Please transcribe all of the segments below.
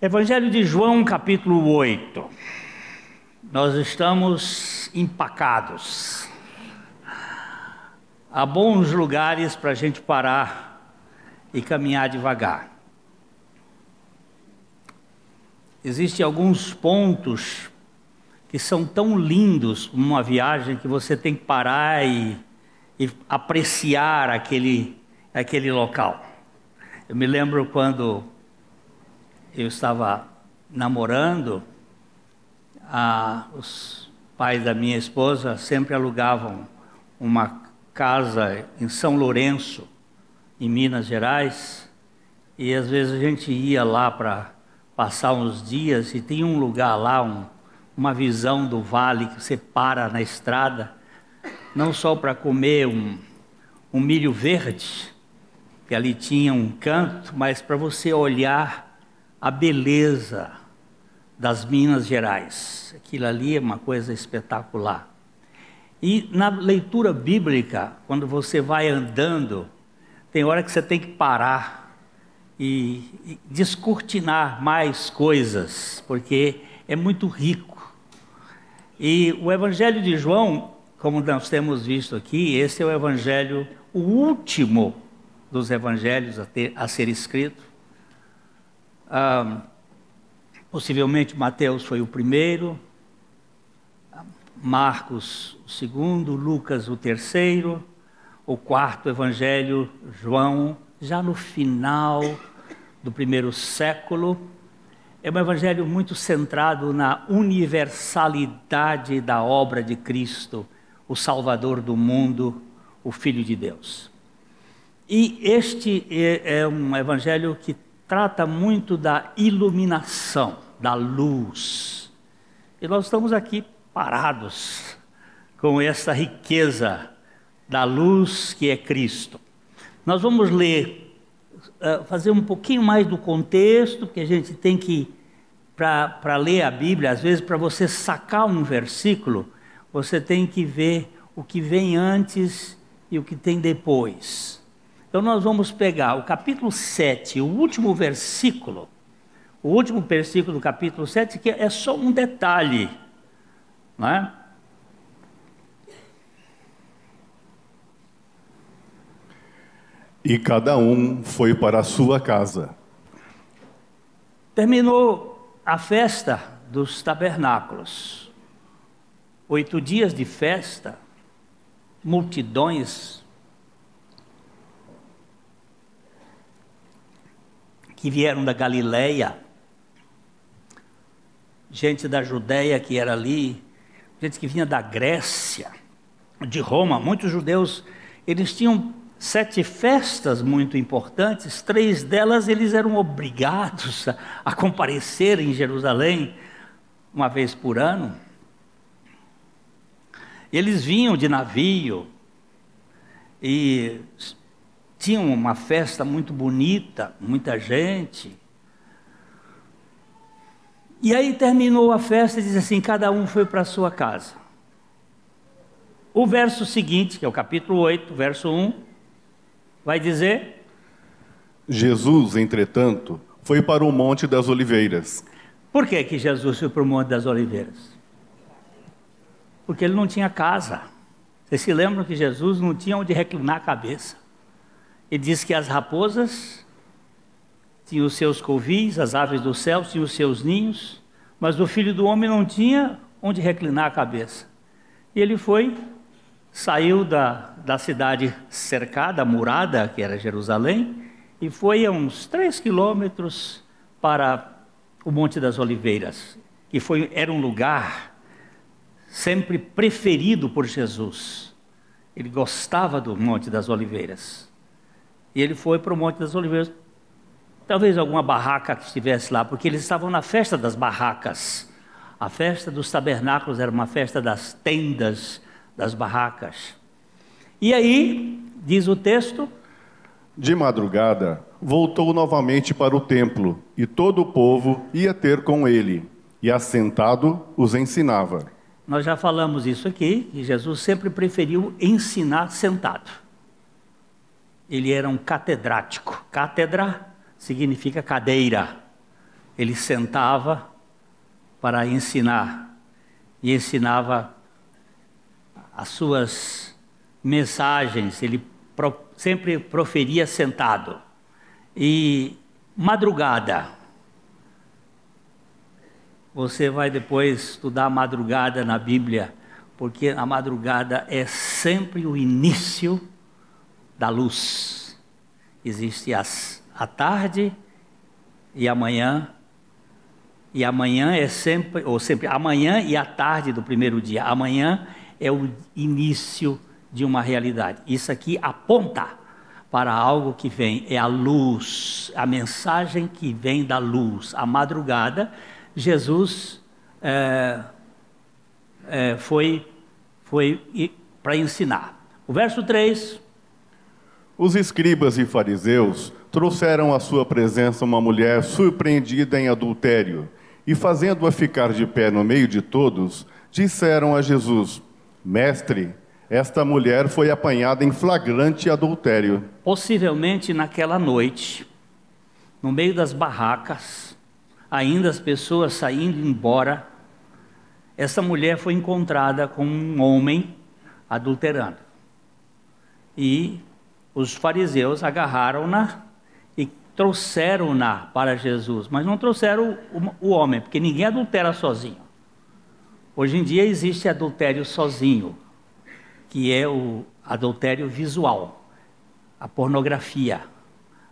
Evangelho de João, capítulo 8. Nós estamos empacados. Há bons lugares para a gente parar e caminhar devagar. Existem alguns pontos que são tão lindos numa viagem que você tem que parar e, e apreciar aquele, aquele local. Eu me lembro quando eu estava namorando, os pais da minha esposa sempre alugavam uma casa em São Lourenço, em Minas Gerais, e às vezes a gente ia lá para passar uns dias e tem um lugar lá, um, uma visão do vale que você para na estrada, não só para comer um, um milho verde, que ali tinha um canto, mas para você olhar a beleza das Minas Gerais. Aquilo ali é uma coisa espetacular. E na leitura bíblica, quando você vai andando, tem hora que você tem que parar e, e descortinar mais coisas, porque é muito rico. E o Evangelho de João, como nós temos visto aqui, esse é o Evangelho, o último dos Evangelhos a, ter, a ser escrito. Ah, possivelmente Mateus foi o primeiro, Marcos o segundo, Lucas o terceiro, o quarto evangelho, João, já no final do primeiro século. É um evangelho muito centrado na universalidade da obra de Cristo, o Salvador do mundo, o Filho de Deus. E este é, é um evangelho que trata muito da iluminação, da luz. E nós estamos aqui parados com essa riqueza da luz que é Cristo. Nós vamos ler, uh, fazer um pouquinho mais do contexto, porque a gente tem que, para ler a Bíblia, às vezes, para você sacar um versículo, você tem que ver o que vem antes e o que tem depois. Então nós vamos pegar o capítulo 7, o último versículo, o último versículo do capítulo 7, que é só um detalhe, não é? E cada um foi para a sua casa. Terminou a festa dos tabernáculos. Oito dias de festa, multidões que vieram da Galileia, gente da Judéia que era ali, gente que vinha da Grécia, de Roma, muitos judeus, eles tinham sete festas muito importantes, três delas eles eram obrigados a, comparecer em Jerusalém uma vez por ano. Eles vinham de navio e tinham uma festa muito bonita, muita gente. E aí terminou a festa e diz assim: cada um foi para a sua casa. O verso seguinte, que é o capítulo 8, verso 1, vai dizer: Jesus, entretanto, foi para o Monte das Oliveiras. Por que, que Jesus foi para o Monte das Oliveiras? Porque ele não tinha casa. Vocês se lembram que Jesus não tinha onde reclinar a cabeça. Ele diz que as raposas tinham os seus covis, as aves do céu tinham os seus ninhos, mas o filho do homem não tinha onde reclinar a cabeça. E ele foi, saiu da, da cidade cercada, murada, que era Jerusalém, e foi a uns três quilômetros para o Monte das Oliveiras, que foi, era um lugar sempre preferido por Jesus. Ele gostava do Monte das Oliveiras. E ele foi para o Monte das Oliveiras. Talvez alguma barraca que estivesse lá, porque eles estavam na festa das barracas. A festa dos tabernáculos era uma festa das tendas, das barracas. E aí, diz o texto. De madrugada, voltou novamente para o templo, e todo o povo ia ter com ele, e assentado os ensinava. Nós já falamos isso aqui, que Jesus sempre preferiu ensinar sentado ele era um catedrático. Cátedra significa cadeira. ele sentava para ensinar e ensinava as suas mensagens, ele sempre proferia sentado. E madrugada, você vai depois estudar madrugada na Bíblia, porque a madrugada é sempre o início da luz. Existe as, a tarde e amanhã, e amanhã é sempre, ou sempre, amanhã e a tarde do primeiro dia. Amanhã é o início de uma realidade. Isso aqui aponta para algo que vem, é a luz, a mensagem que vem da luz. A madrugada, Jesus é, é, foi, foi para ensinar. O verso 3. Os escribas e fariseus trouxeram à sua presença uma mulher surpreendida em adultério e, fazendo-a ficar de pé no meio de todos, disseram a Jesus: Mestre, esta mulher foi apanhada em flagrante adultério. Possivelmente naquela noite, no meio das barracas, ainda as pessoas saindo embora, essa mulher foi encontrada com um homem adulterando. E os fariseus agarraram-na e trouxeram-na para Jesus, mas não trouxeram o, homem, porque ninguém adultera sozinho. Hoje em dia existe adultério sozinho, que é o adultério visual, a pornografia.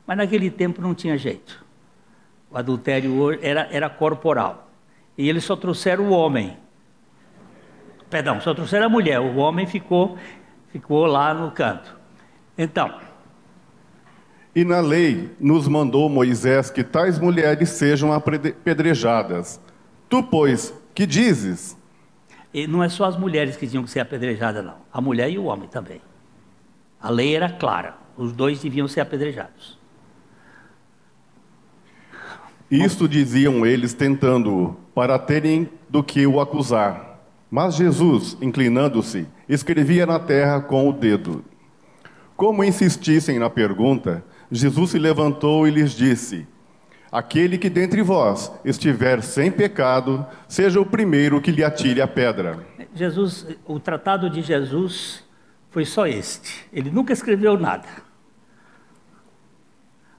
Mas naquele tempo não tinha jeito. O adultério era, era corporal. E eles só trouxeram o homem. Perdão, só trouxeram a mulher. O homem ficou, ficou lá no canto. Então. E na lei nos mandou Moisés que tais mulheres sejam apedrejadas. Tu, pois, que dizes? E não é só as mulheres que tinham que ser apedrejadas, não. A mulher e o homem também. A lei era clara. Os dois deviam ser apedrejados. Isto diziam eles tentando-o, para terem do que o acusar. Mas Jesus, inclinando-se, escrevia na terra com o dedo. Como insistissem na pergunta, Jesus se levantou e lhes disse: Aquele que dentre vós estiver sem pecado, seja o primeiro que lhe atire a pedra. Jesus, o tratado de Jesus foi só este. Ele nunca escreveu nada.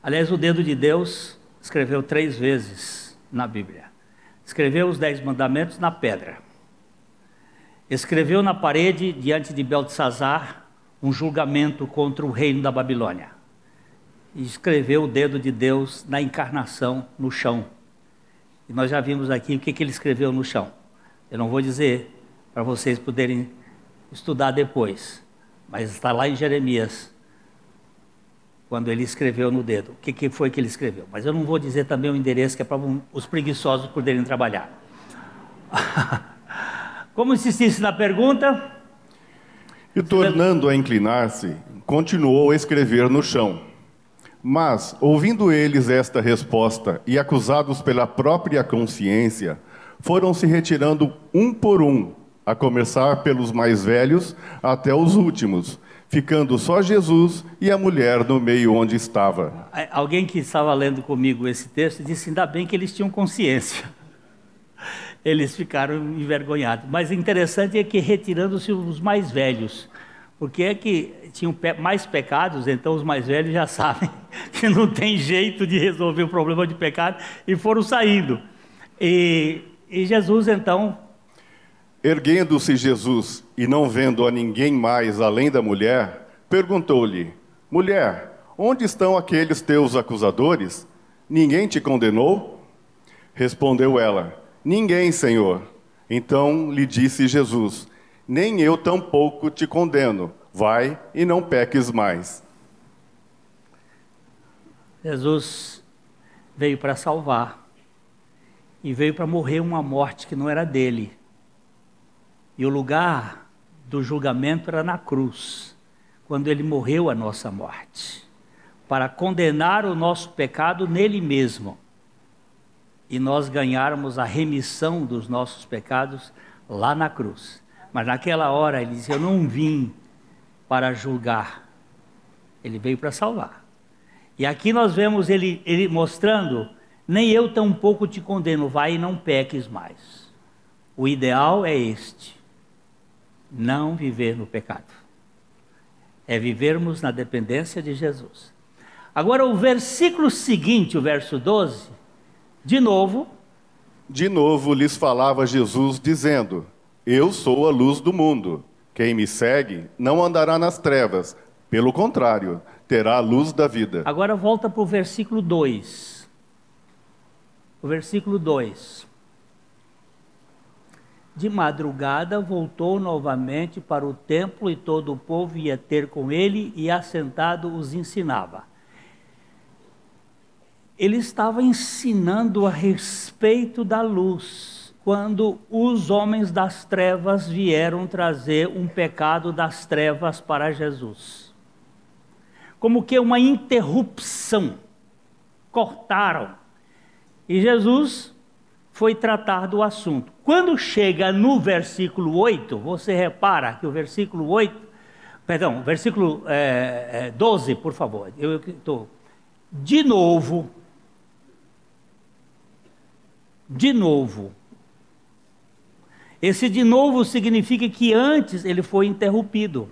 Aliás, o dedo de Deus escreveu três vezes na Bíblia. Escreveu os dez mandamentos na pedra. Escreveu na parede, diante de Beltesazar, um julgamento contra o reino da Babilônia e escreveu o dedo de Deus na encarnação no chão. E nós já vimos aqui o que, que ele escreveu no chão. Eu não vou dizer para vocês poderem estudar depois, mas está lá em Jeremias, quando ele escreveu no dedo. O que, que foi que ele escreveu? Mas eu não vou dizer também o endereço, que é para os preguiçosos poderem trabalhar. Como insistisse na pergunta. E tornando a inclinar-se, continuou a escrever no chão. Mas, ouvindo eles esta resposta e acusados pela própria consciência, foram se retirando um por um, a começar pelos mais velhos até os últimos, ficando só Jesus e a mulher no meio onde estava. Alguém que estava lendo comigo esse texto disse: ainda bem que eles tinham consciência. Eles ficaram envergonhados. Mas interessante é que retirando-se os mais velhos. Porque é que tinham mais pecados, então os mais velhos já sabem que não tem jeito de resolver o problema de pecado e foram saindo. E, e Jesus então. Erguendo-se Jesus e não vendo a ninguém mais além da mulher, perguntou-lhe: Mulher, onde estão aqueles teus acusadores? Ninguém te condenou? Respondeu ela: Ninguém, Senhor. Então lhe disse Jesus: nem eu tampouco te condeno. Vai e não peques mais. Jesus veio para salvar e veio para morrer uma morte que não era dele. E o lugar do julgamento era na cruz, quando ele morreu a nossa morte, para condenar o nosso pecado nele mesmo e nós ganharmos a remissão dos nossos pecados lá na cruz. Mas naquela hora ele disse: Eu não vim para julgar, ele veio para salvar. E aqui nós vemos ele, ele mostrando nem eu tampouco te condeno, vai e não peques mais. O ideal é este: não viver no pecado. É vivermos na dependência de Jesus. Agora, o versículo seguinte, o verso 12, de novo. De novo lhes falava Jesus, dizendo: Eu sou a luz do mundo. Quem me segue não andará nas trevas, pelo contrário, terá a luz da vida. Agora volta para o versículo 2. O versículo 2. De madrugada voltou novamente para o templo e todo o povo ia ter com ele e assentado os ensinava. Ele estava ensinando a respeito da luz quando os homens das trevas vieram trazer um pecado das trevas para Jesus. Como que uma interrupção. Cortaram. E Jesus foi tratar do assunto. Quando chega no versículo 8, você repara que o versículo 8, perdão, versículo é, é, 12, por favor, eu estou. De novo, de novo. Esse de novo significa que antes ele foi interrompido.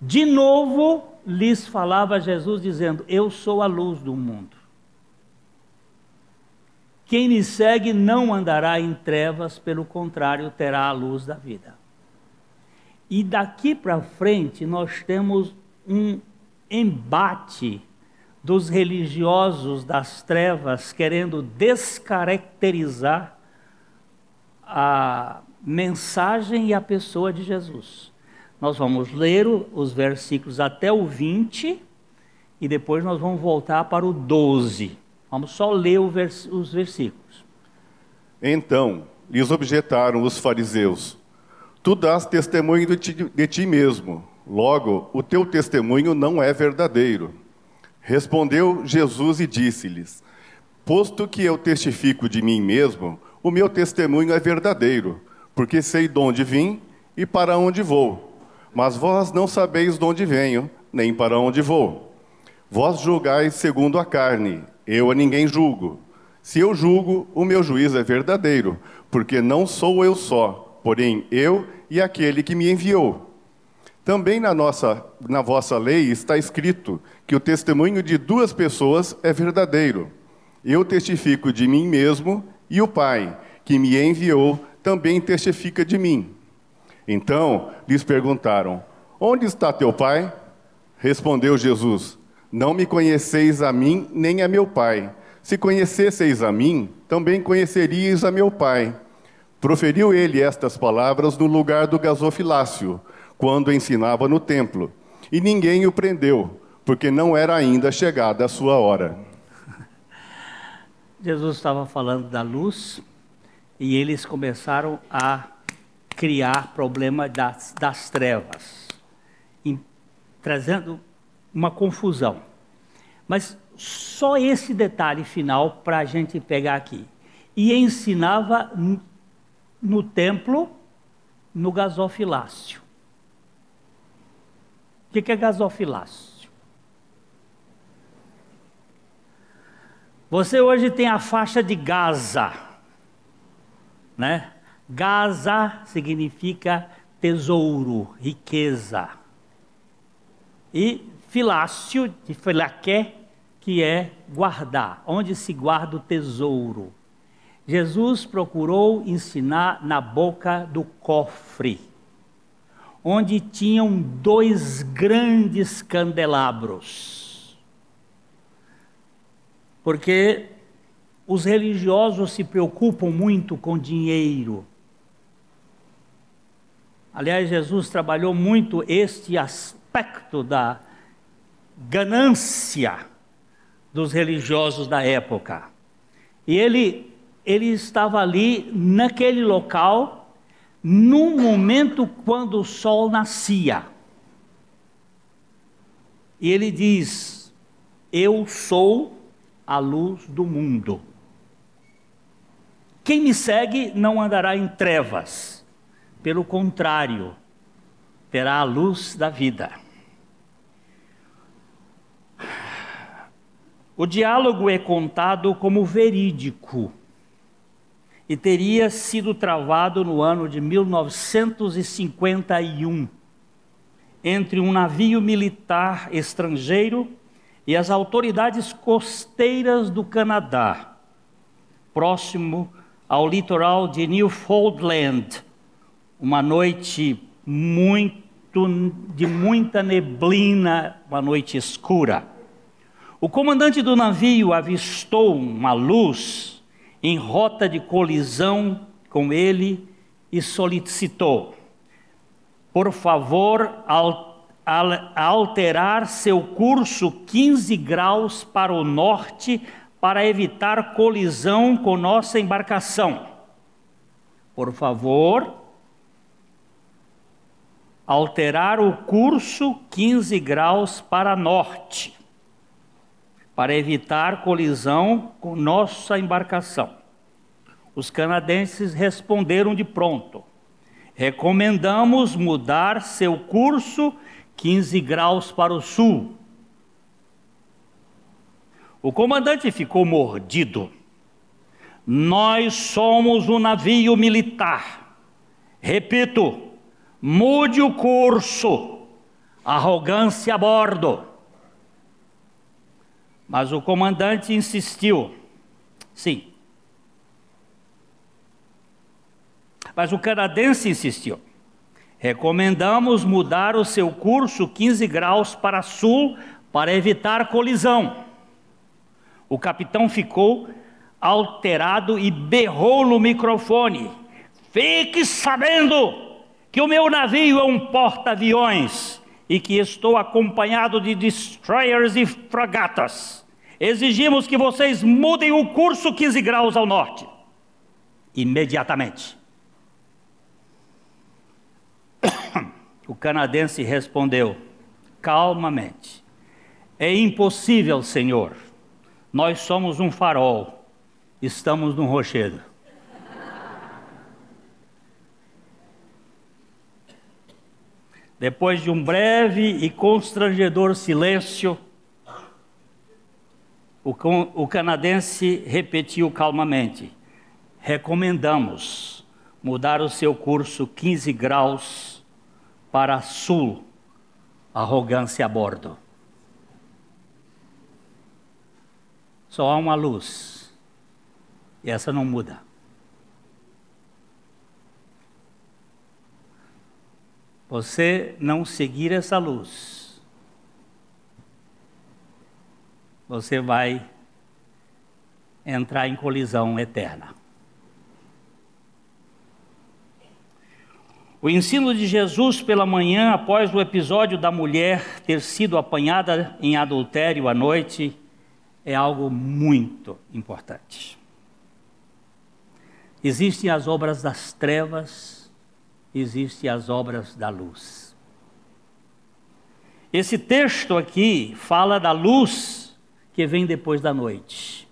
De novo lhes falava Jesus dizendo: Eu sou a luz do mundo. Quem me segue não andará em trevas, pelo contrário, terá a luz da vida. E daqui para frente nós temos um embate dos religiosos das trevas querendo descaracterizar a mensagem e a pessoa de Jesus. Nós vamos ler os versículos até o 20 e depois nós vamos voltar para o 12. Vamos só ler os versículos. Então lhes objetaram os fariseus: Tu dás testemunho de ti, de ti mesmo, logo o teu testemunho não é verdadeiro. Respondeu Jesus e disse-lhes: Posto que eu testifico de mim mesmo, o meu testemunho é verdadeiro, porque sei de onde vim e para onde vou. Mas vós não sabeis de onde venho, nem para onde vou. Vós julgais segundo a carne, eu a ninguém julgo. Se eu julgo, o meu juízo é verdadeiro, porque não sou eu só, porém eu e aquele que me enviou. Também na nossa, na vossa lei está escrito que o testemunho de duas pessoas é verdadeiro. Eu testifico de mim mesmo e o Pai, que me enviou, também testifica de mim. Então lhes perguntaram: Onde está teu pai? Respondeu Jesus: não me conheceis a mim nem a meu Pai. Se conhecesseis a mim, também conheceríeis a meu Pai. Proferiu ele estas palavras no lugar do gasofilácio, quando ensinava no templo. E ninguém o prendeu, porque não era ainda chegada a sua hora. Jesus estava falando da luz e eles começaram a criar problema das, das trevas, em, trazendo uma confusão. Mas só esse detalhe final para a gente pegar aqui. E ensinava no templo, no gasofilácio. O que é gasofilácio? Você hoje tem a faixa de Gaza, né? Gaza significa tesouro, riqueza. E Filácio, de filaqué, que é guardar, onde se guarda o tesouro. Jesus procurou ensinar na boca do cofre, onde tinham dois grandes candelabros. Porque os religiosos se preocupam muito com dinheiro. Aliás, Jesus trabalhou muito este aspecto da ganância dos religiosos da época. E ele, ele estava ali naquele local, num momento quando o sol nascia. E ele diz: Eu sou a luz do mundo. Quem me segue não andará em trevas, pelo contrário, terá a luz da vida. O diálogo é contado como verídico e teria sido travado no ano de 1951 entre um navio militar estrangeiro e as autoridades costeiras do Canadá, próximo ao litoral de Newfoundland, uma noite muito de muita neblina, uma noite escura. O comandante do navio avistou uma luz em rota de colisão com ele e solicitou: por favor, alterar seu curso 15 graus para o norte para evitar colisão com nossa embarcação. Por favor, alterar o curso 15 graus para norte para evitar colisão com nossa embarcação. Os canadenses responderam de pronto: recomendamos mudar seu curso 15 graus para o sul. O comandante ficou mordido. Nós somos um navio militar. Repito, mude o curso. Arrogância a bordo. Mas o comandante insistiu. Sim. Mas o canadense insistiu. Recomendamos mudar o seu curso 15 graus para sul para evitar colisão. O capitão ficou alterado e berrou no microfone: Fique sabendo que o meu navio é um porta-aviões e que estou acompanhado de destroyers e fragatas. Exigimos que vocês mudem o curso 15 graus ao norte. Imediatamente. O canadense respondeu calmamente: É impossível, senhor. Nós somos um farol. Estamos num rochedo. Depois de um breve e constrangedor silêncio, o, canadense repetiu calmamente: recomendamos mudar o seu curso 15 graus para sul, arrogância a bordo. Só há uma luz, e essa não muda. Você não seguir essa luz, você vai entrar em colisão eterna. O ensino de Jesus pela manhã, após o episódio da mulher ter sido apanhada em adultério à noite, é algo muito importante. Existem as obras das trevas, existem as obras da luz. Esse texto aqui fala da luz que vem depois da noite.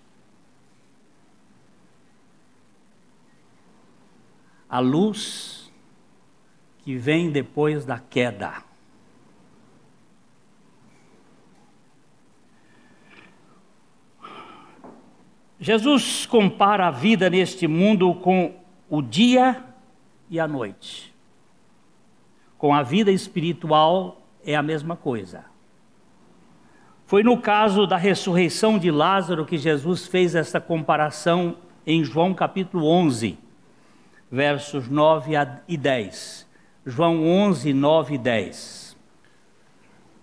A luz que vem depois da queda. Jesus compara a vida neste mundo com o dia e a noite. Com a vida espiritual é a mesma coisa. Foi no caso da ressurreição de Lázaro que Jesus fez essa comparação em João capítulo 11, versos 9 e 10. João 11, 9 e 10.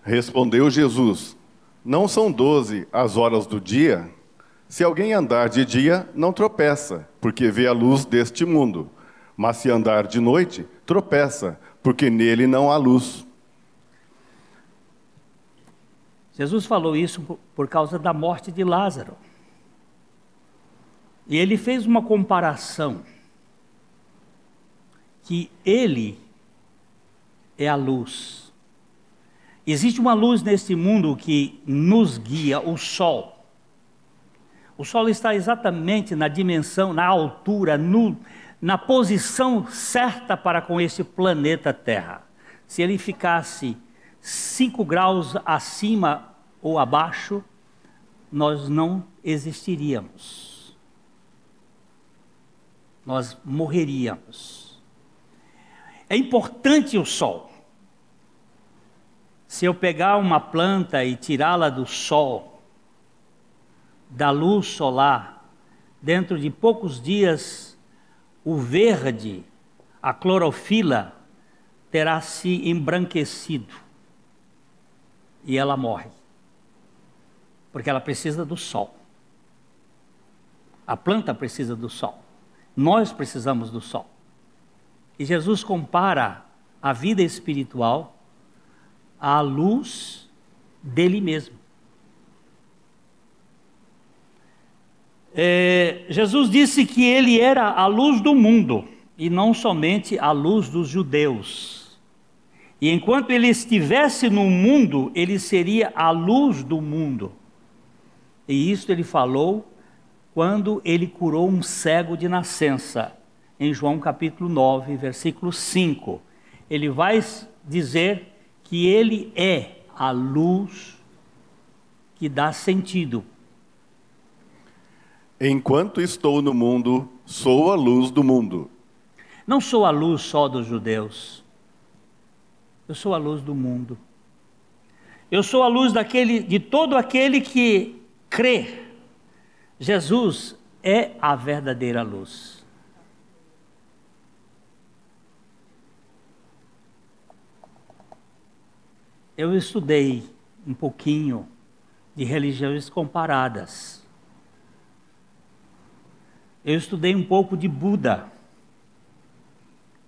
Respondeu Jesus: Não são doze as horas do dia? Se alguém andar de dia, não tropeça, porque vê a luz deste mundo. Mas se andar de noite, tropeça, porque nele não há luz. Jesus falou isso por causa da morte de Lázaro. E ele fez uma comparação que ele é a luz. Existe uma luz neste mundo que nos guia, o sol. O sol está exatamente na dimensão, na altura, no, na posição certa para com esse planeta Terra. Se ele ficasse 5 graus acima ou abaixo, nós não existiríamos. Nós morreríamos. É importante o sol. Se eu pegar uma planta e tirá-la do sol, da luz solar, dentro de poucos dias, o verde, a clorofila, terá se embranquecido e ela morre. Porque ela precisa do sol. A planta precisa do sol. Nós precisamos do sol. E Jesus compara a vida espiritual à luz dele mesmo. É, Jesus disse que ele era a luz do mundo e não somente a luz dos judeus. E enquanto ele estivesse no mundo, ele seria a luz do mundo. E isso ele falou quando ele curou um cego de nascença, em João capítulo 9, versículo 5. Ele vai dizer que ele é a luz que dá sentido. Enquanto estou no mundo, sou a luz do mundo. Não sou a luz só dos judeus. Eu sou a luz do mundo. Eu sou a luz daquele, de todo aquele que crê. Jesus é a verdadeira luz. Eu estudei um pouquinho de religiões comparadas. Eu estudei um pouco de Buda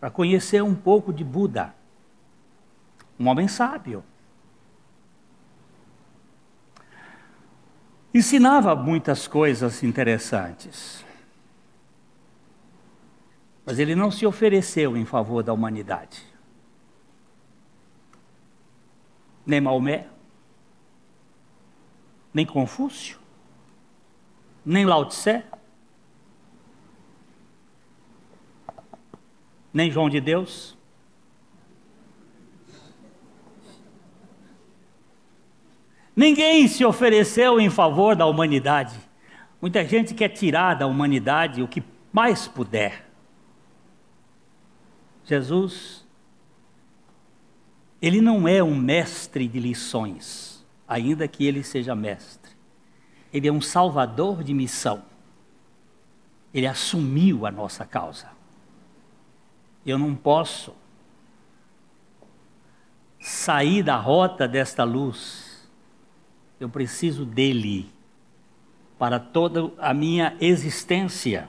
para conhecer um pouco de Buda, um homem sábio. Ensinava muitas coisas interessantes, mas ele não se ofereceu em favor da humanidade. Nem Maomé, nem Confúcio, nem Lao Tse, nem João de Deus. Ninguém se ofereceu em favor da humanidade. Muita gente quer tirar da humanidade o que mais puder. Jesus, ele não é um mestre de lições, ainda que ele seja mestre. Ele é um salvador de missão. Ele assumiu a nossa causa. Eu não posso sair da rota desta luz. Eu preciso dele para toda a minha existência.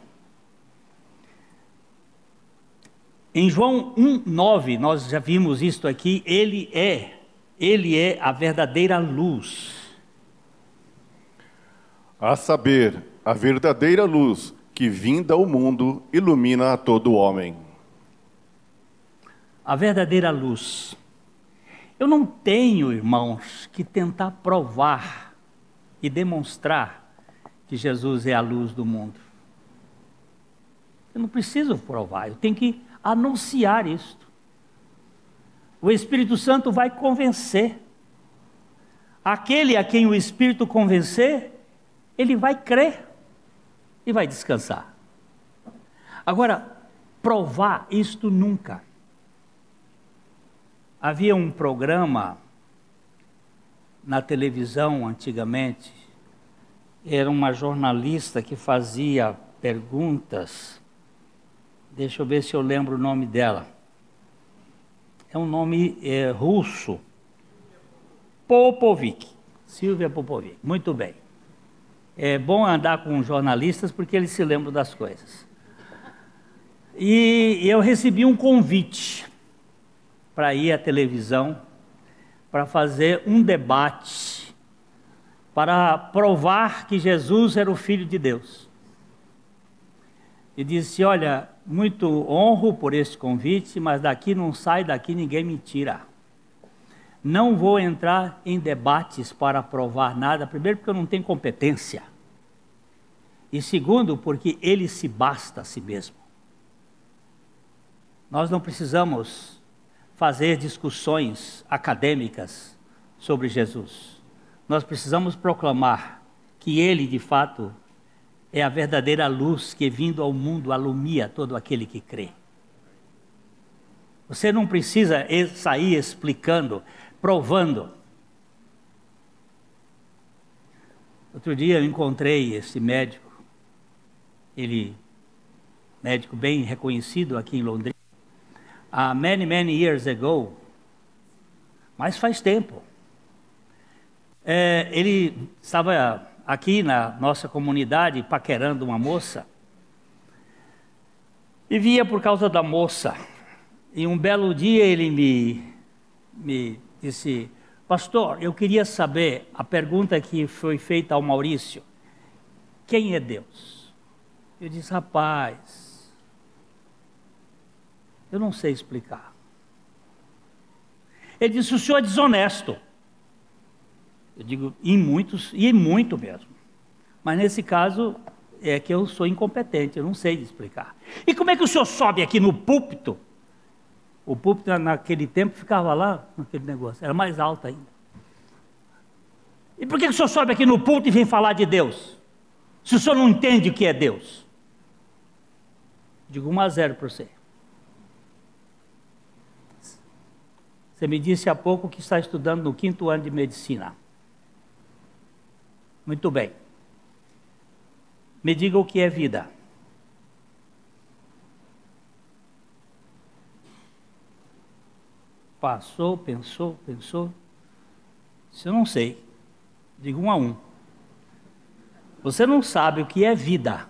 Em João 1:9, nós já vimos isto aqui, ele é, ele é a verdadeira luz. A saber, a verdadeira luz que vinda ao mundo ilumina a todo homem a verdadeira luz. Eu não tenho, irmãos, que tentar provar e demonstrar que Jesus é a luz do mundo. Eu não preciso provar, eu tenho que anunciar isto. O Espírito Santo vai convencer. Aquele a quem o Espírito convencer, ele vai crer e vai descansar. Agora, provar isto nunca. Havia um programa na televisão antigamente, era uma jornalista que fazia perguntas. Deixa eu ver se eu lembro o nome dela. É um nome é, russo. Popovic. Silvia Popovic. Muito bem. É bom andar com jornalistas porque eles se lembram das coisas. E eu recebi um convite para ir à televisão para fazer um debate para provar que Jesus era o Filho de Deus. E disse: Olha, muito honro por este convite, mas daqui não sai, daqui ninguém me tira. Não vou entrar em debates para provar nada, primeiro, porque eu não tenho competência, e segundo, porque ele se basta a si mesmo. Nós não precisamos fazer discussões acadêmicas sobre Jesus. Nós precisamos proclamar que ele, de fato, é a verdadeira luz que, vindo ao mundo, alumia todo aquele que crê. Você não precisa sair explicando, provando. Outro dia eu encontrei esse médico, ele, médico bem reconhecido aqui em Londrina, há many, many years ago, mas faz tempo. É, ele estava aqui na nossa comunidade paquerando uma moça e via por causa da moça. E um belo dia ele me, me disse: Pastor, eu queria saber a pergunta que foi feita ao Maurício: Quem é Deus? Eu disse: Rapaz, eu não sei explicar. Ele disse: O senhor é desonesto. Eu digo: Em muitos, e muito mesmo. Mas nesse caso, é que eu sou incompetente, eu não sei explicar. E como é que o senhor sobe aqui no púlpito? O púlpito naquele tempo ficava lá, naquele negócio, era mais alto ainda. E por que o senhor sobe aqui no púlpito e vem falar de Deus? Se o senhor não entende o que é Deus? Digo 1 a 0 para você. Você me disse há pouco que está estudando no quinto ano de medicina. Muito bem. Me diga o que é vida. Passou, pensou, pensou. Se eu não sei, digo um a um. Você não sabe o que é vida.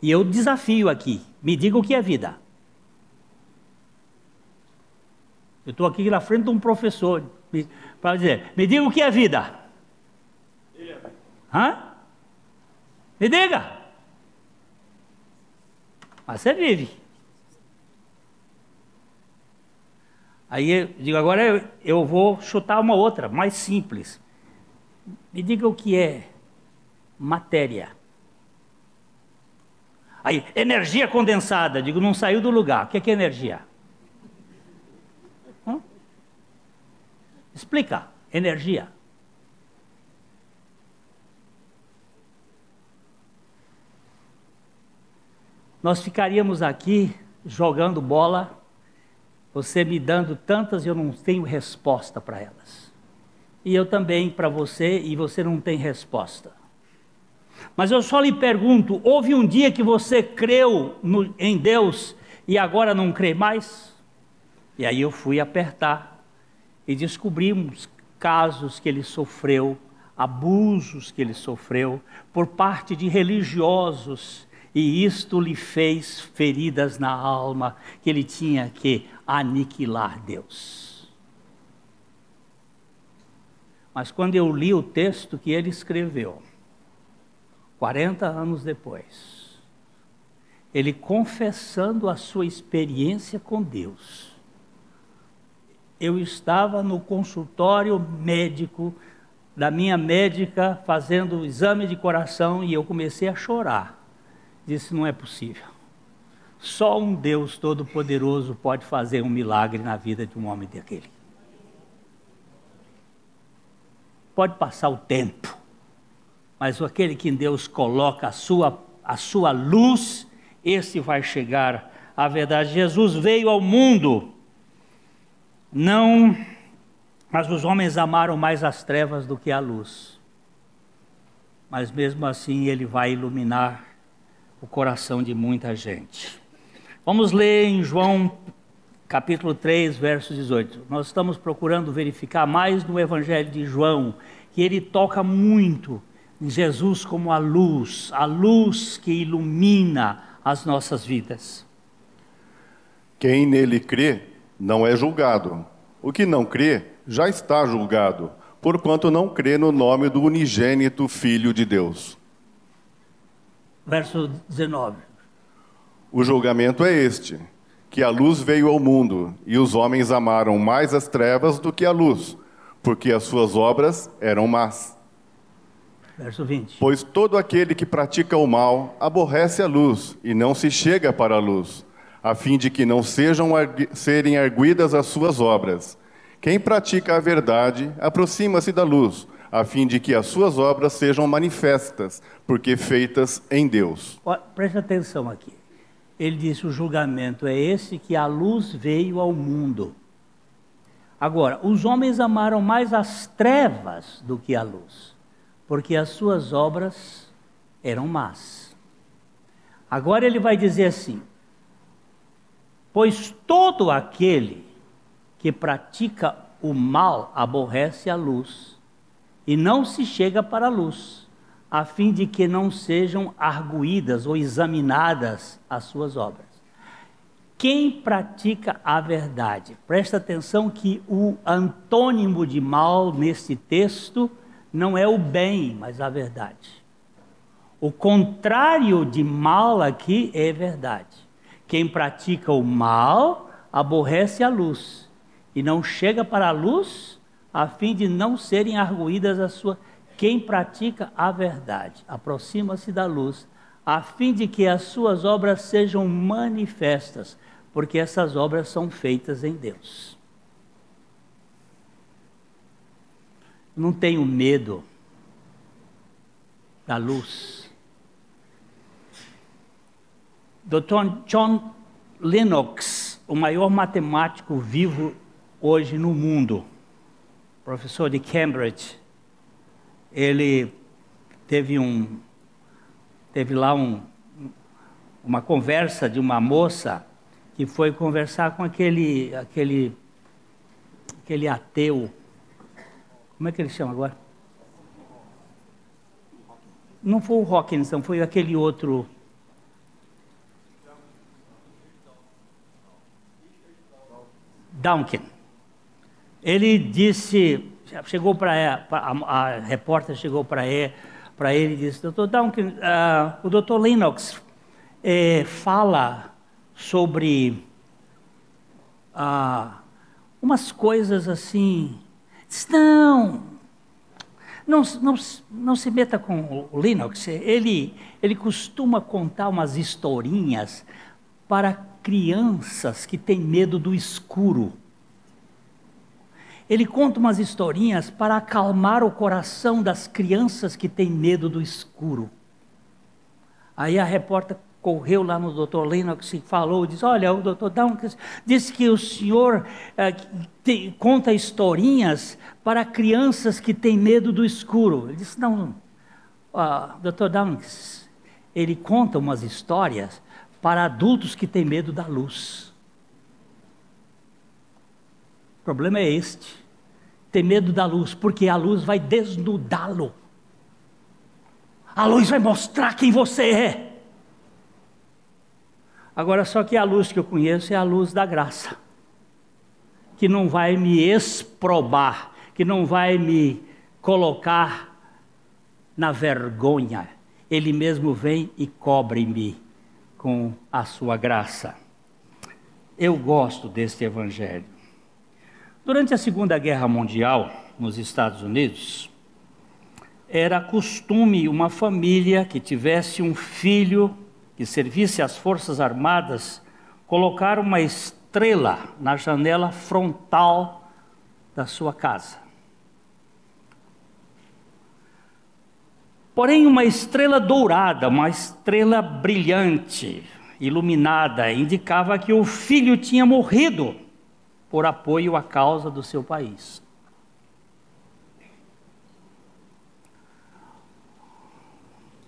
E eu desafio aqui, me diga o que é vida. Eu estou aqui na frente de um professor para dizer, me diga o que é vida. Hã? Me diga. Mas você vive. Aí eu digo, agora eu, eu vou chutar uma outra, mais simples. Me diga o que é matéria. Aí, energia condensada. Digo, não saiu do lugar. O que é, que é energia? Hum? Explica. Energia. Nós ficaríamos aqui jogando bola, você me dando tantas e eu não tenho resposta para elas. E eu também para você e você não tem resposta. Mas eu só lhe pergunto: houve um dia que você creu no, em Deus e agora não crê mais? E aí eu fui apertar e descobrimos casos que ele sofreu, abusos que ele sofreu por parte de religiosos e isto lhe fez feridas na alma, que ele tinha que aniquilar Deus. Mas quando eu li o texto que ele escreveu, 40 anos depois, ele confessando a sua experiência com Deus, eu estava no consultório médico da minha médica fazendo o exame de coração e eu comecei a chorar disse: não é possível. Só um Deus Todo-Poderoso pode fazer um milagre na vida de um homem daquele. Pode passar o tempo, mas aquele que Deus coloca a sua, a sua luz, esse vai chegar à verdade. Jesus veio ao mundo, não, mas os homens amaram mais as trevas do que a luz. Mas mesmo assim ele vai iluminar o coração de muita gente. Vamos ler em João capítulo 3, verso 18. Nós estamos procurando verificar mais no Evangelho de João, que ele toca muito em Jesus como a luz, a luz que ilumina as nossas vidas. Quem nele crê não é julgado. O que não crê já está julgado, porquanto não crê no nome do unigênito Filho de Deus verso 19. O julgamento é este: que a luz veio ao mundo, e os homens amaram mais as trevas do que a luz, porque as suas obras eram más. Verso 20. Pois todo aquele que pratica o mal aborrece a luz e não se chega para a luz, a fim de que não sejam serem arguidas as suas obras. Quem pratica a verdade aproxima-se da luz, a fim de que as suas obras sejam manifestas, porque feitas em Deus. Preste atenção aqui. Ele disse: o julgamento é esse que a luz veio ao mundo. Agora, os homens amaram mais as trevas do que a luz, porque as suas obras eram más. Agora ele vai dizer assim: Pois todo aquele que pratica o mal aborrece a luz e não se chega para a luz, a fim de que não sejam arguídas ou examinadas as suas obras. Quem pratica a verdade, presta atenção que o antônimo de mal nesse texto não é o bem, mas a verdade. O contrário de mal aqui é verdade. Quem pratica o mal aborrece a luz e não chega para a luz a fim de não serem arguídas as suas. Quem pratica a verdade aproxima-se da luz, a fim de que as suas obras sejam manifestas, porque essas obras são feitas em Deus. Não tenho medo da luz. Dr. John Lennox, o maior matemático vivo hoje no mundo, professor de Cambridge, ele teve um teve lá um, uma conversa de uma moça que foi conversar com aquele aquele aquele ateu. Como é que ele chama agora? Não foi o Hawkins, não, foi aquele outro. Duncan. Ele disse, chegou para a, a, repórter chegou para ele, para ele e disse, doutor Duncan, uh, o doutor Lennox eh, fala sobre uh, umas coisas assim, não, não, não, não se meta com o Linux, ele, ele costuma contar umas historinhas para crianças que têm medo do escuro. Ele conta umas historinhas para acalmar o coração das crianças que têm medo do escuro. Aí a repórter correu lá no Dr. Lennox e falou, disse, olha, o Dr. Downs disse que o senhor é, te, conta historinhas para crianças que têm medo do escuro. Ele disse, não, uh, Dr. Downs, ele conta umas histórias para adultos que têm medo da luz. O problema é este ter medo da luz, porque a luz vai desnudá-lo. A luz vai mostrar quem você é. Agora, só que a luz que eu conheço é a luz da graça, que não vai me exprobar, que não vai me colocar na vergonha. Ele mesmo vem e cobre-me com a sua graça. Eu gosto deste evangelho. Durante a Segunda Guerra Mundial, nos Estados Unidos, era costume uma família que tivesse um filho que servisse às Forças Armadas colocar uma estrela na janela frontal da sua casa. Porém, uma estrela dourada, uma estrela brilhante, iluminada, indicava que o filho tinha morrido por apoio à causa do seu país.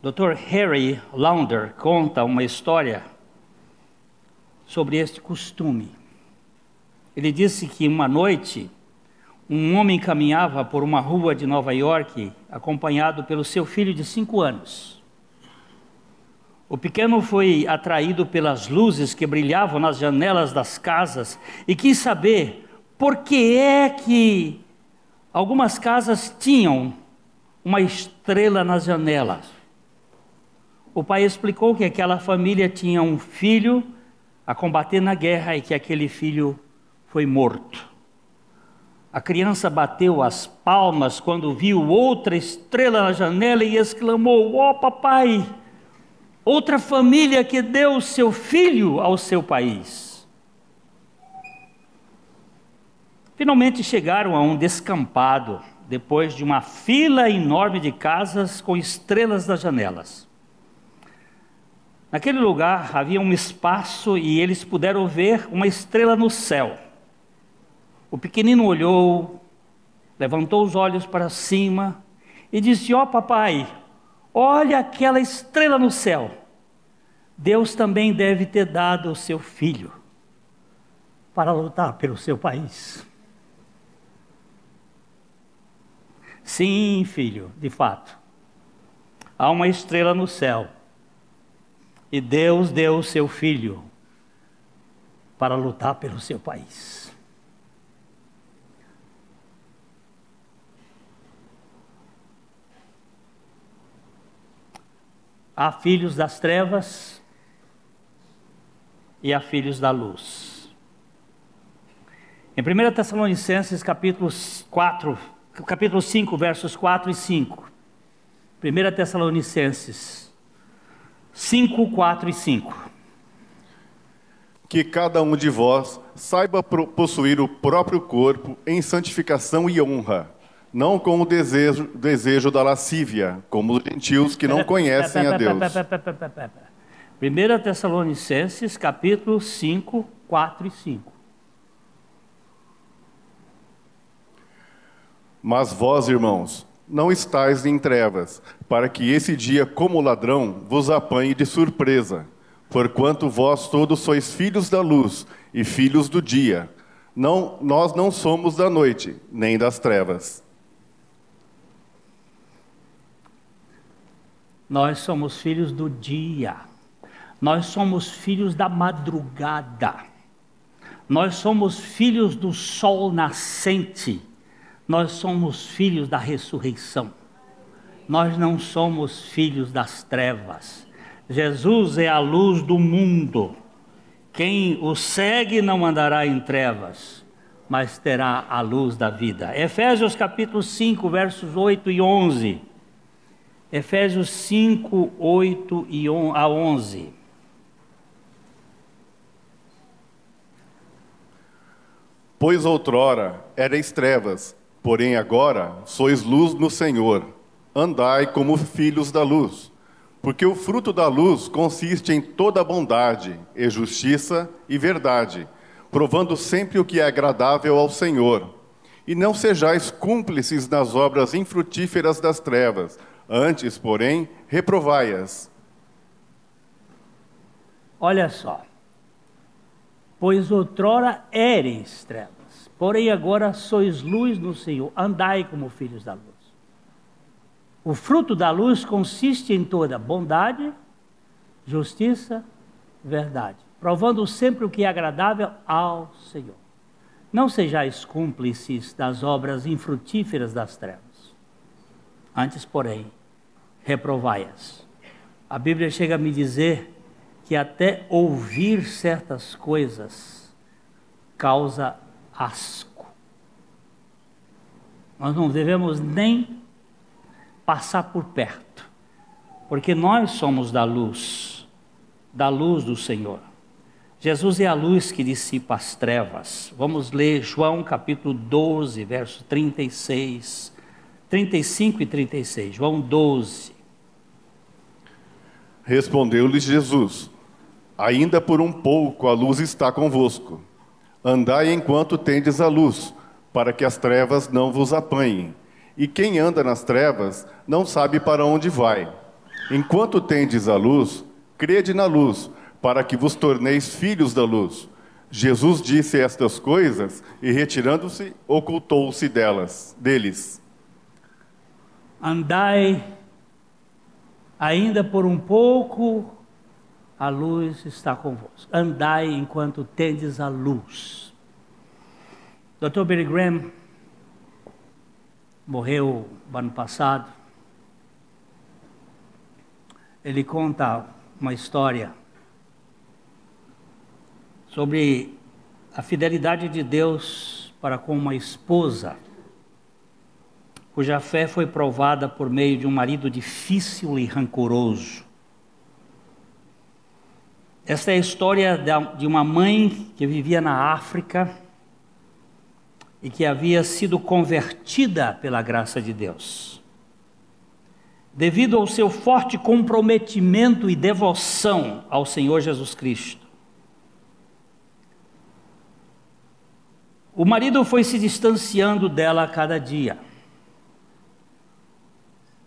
Dr. Harry Launder conta uma história sobre este costume. Ele disse que uma noite um homem caminhava por uma rua de Nova York acompanhado pelo seu filho de cinco anos. O pequeno foi atraído pelas luzes que brilhavam nas janelas das casas e quis saber por que é que algumas casas tinham uma estrela nas janelas. O pai explicou que aquela família tinha um filho a combater na guerra e que aquele filho foi morto. A criança bateu as palmas quando viu outra estrela na janela e exclamou: Ó oh, papai! Outra família que deu seu filho ao seu país. Finalmente chegaram a um descampado depois de uma fila enorme de casas com estrelas nas janelas. Naquele lugar havia um espaço e eles puderam ver uma estrela no céu. O pequenino olhou, levantou os olhos para cima e disse: Ó oh, papai, olha aquela estrela no céu. Deus também deve ter dado o seu filho para lutar pelo seu país. Sim, filho, de fato. Há uma estrela no céu. E Deus deu o seu filho para lutar pelo seu país. Há filhos das trevas e há filhos da luz. Em 1 Tessalonicenses capítulo 4, capítulo 5, versos 4 e 5. 1 Tessalonicenses 5, 4 e 5. Que cada um de vós saiba possuir o próprio corpo em santificação e honra, não com o desejo, desejo da lascívia, como os gentios que não conhecem a Deus. 1 Tessalonicenses capítulo 5, 4 e 5. Mas vós, irmãos, não estáis em trevas, para que esse dia, como ladrão, vos apanhe de surpresa. Porquanto vós todos sois filhos da luz e filhos do dia. Não, nós não somos da noite, nem das trevas. Nós somos filhos do dia. Nós somos filhos da madrugada. Nós somos filhos do sol nascente nós somos filhos da ressurreição. Nós não somos filhos das trevas. Jesus é a luz do mundo. Quem o segue não andará em trevas, mas terá a luz da vida. Efésios capítulo 5, versos 8 e 11. Efésios 5, 8 e a 11. Pois outrora erais trevas, Porém agora sois luz no Senhor, andai como filhos da luz. Porque o fruto da luz consiste em toda bondade, e justiça e verdade, provando sempre o que é agradável ao Senhor. E não sejais cúmplices nas obras infrutíferas das trevas, antes, porém, reprovai-as. Olha só. Pois outrora éreis trevas Porém, agora sois luz no Senhor, andai como filhos da luz. O fruto da luz consiste em toda bondade, justiça, verdade, provando sempre o que é agradável ao Senhor. Não sejais cúmplices das obras infrutíferas das trevas. Antes, porém, reprovai-as. A Bíblia chega a me dizer que até ouvir certas coisas causa asco. Nós não devemos nem passar por perto, porque nós somos da luz, da luz do Senhor. Jesus é a luz que dissipa as trevas. Vamos ler João capítulo 12, verso 36, 35 e 36. João 12. Respondeu-lhes Jesus: Ainda por um pouco a luz está convosco. Andai enquanto tendes a luz, para que as trevas não vos apanhem. E quem anda nas trevas não sabe para onde vai. Enquanto tendes a luz, crede na luz, para que vos torneis filhos da luz. Jesus disse estas coisas e, retirando-se, ocultou-se delas, deles. Andai ainda por um pouco a luz está convosco. Andai enquanto tendes a luz. Dr. Billy Graham morreu ano passado. Ele conta uma história sobre a fidelidade de Deus para com uma esposa cuja fé foi provada por meio de um marido difícil e rancoroso. Esta é a história de uma mãe que vivia na África e que havia sido convertida pela graça de Deus. Devido ao seu forte comprometimento e devoção ao Senhor Jesus Cristo. O marido foi se distanciando dela a cada dia.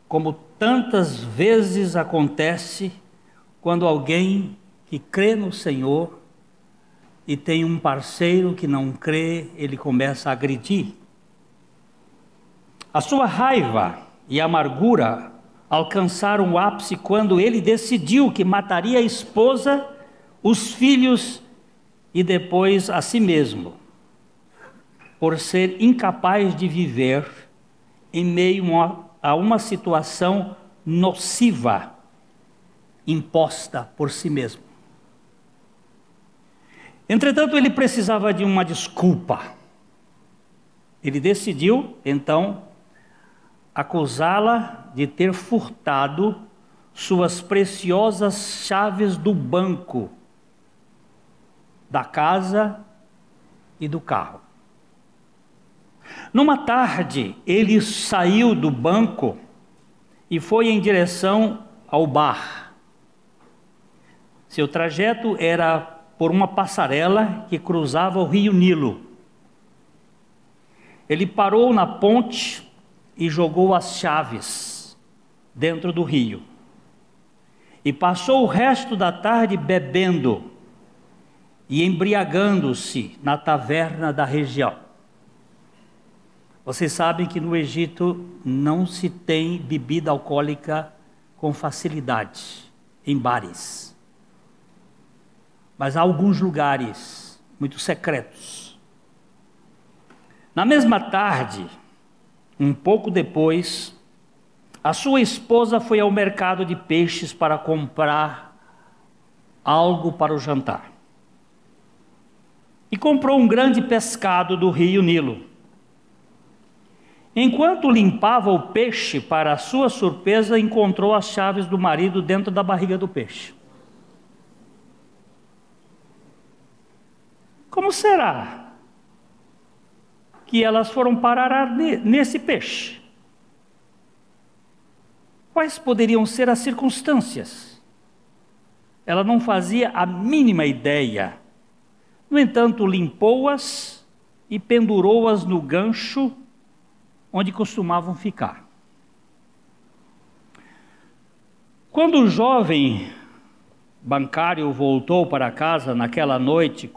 Como tantas vezes acontece quando alguém que crê no Senhor e tem um parceiro que não crê, ele começa a agredir. A sua raiva e amargura alcançaram o ápice quando ele decidiu que mataria a esposa, os filhos e depois a si mesmo, por ser incapaz de viver em meio a uma situação nociva imposta por si mesmo. Entretanto, ele precisava de uma desculpa. Ele decidiu, então, acusá-la de ter furtado suas preciosas chaves do banco, da casa e do carro. Numa tarde, ele saiu do banco e foi em direção ao bar. Seu trajeto era por uma passarela que cruzava o rio Nilo. Ele parou na ponte e jogou as chaves dentro do rio. E passou o resto da tarde bebendo e embriagando-se na taverna da região. Vocês sabem que no Egito não se tem bebida alcoólica com facilidade em bares mas há alguns lugares muito secretos. Na mesma tarde, um pouco depois, a sua esposa foi ao mercado de peixes para comprar algo para o jantar. E comprou um grande pescado do rio Nilo. Enquanto limpava o peixe, para sua surpresa, encontrou as chaves do marido dentro da barriga do peixe. Como será que elas foram parar nesse peixe? Quais poderiam ser as circunstâncias? Ela não fazia a mínima ideia. No entanto, limpou-as e pendurou-as no gancho onde costumavam ficar. Quando o jovem bancário voltou para casa naquela noite,